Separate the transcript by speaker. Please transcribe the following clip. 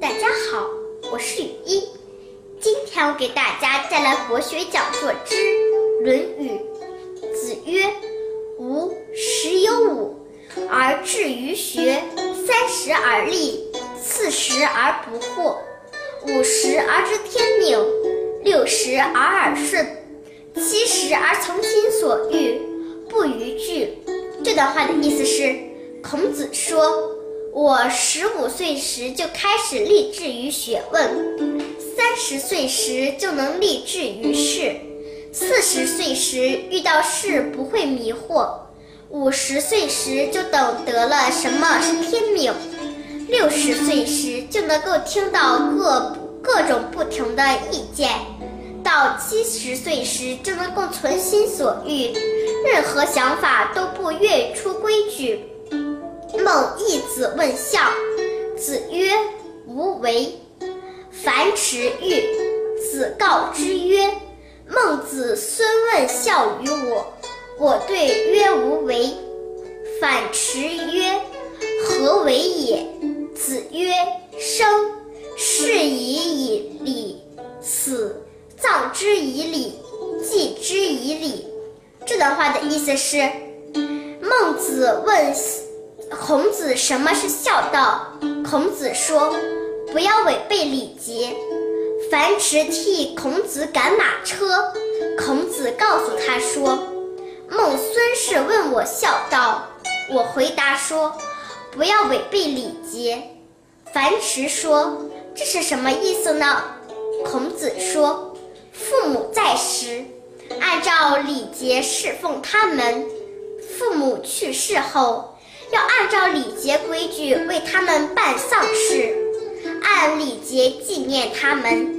Speaker 1: 大家好，我是雨衣。今天我给大家带来国学讲座之《论语》。子曰：“吾十有五而志于学，三十而立，四十而不惑，五十而知天命，六十而耳顺，七十而从心所欲，不逾矩。”这段话的意思是，孔子说。我十五岁时就开始立志于学问，三十岁时就能立志于事，四十岁时遇到事不会迷惑，五十岁时就懂得了什么是天命，六十岁时就能够听到各各种不同的意见，到七十岁时就能够存心所欲，任何想法都不越出规矩。孟义子问孝，子曰：“无为。”樊迟愈，子告之曰：“孟子孙问孝于我，我对曰无为。”樊迟曰：“何为也？”子曰：“生，是以以礼；死，葬之以礼；祭之以礼。”这段话的意思是，孟子问。孔子什么是孝道？孔子说：“不要违背礼节。”樊迟替孔子赶马车，孔子告诉他说：“孟孙氏问我孝道，我回答说：不要违背礼节。”樊迟说：“这是什么意思呢？”孔子说：“父母在时，按照礼节侍奉他们；父母去世后。”要按照礼节规矩为他们办丧事，按礼节纪念他们。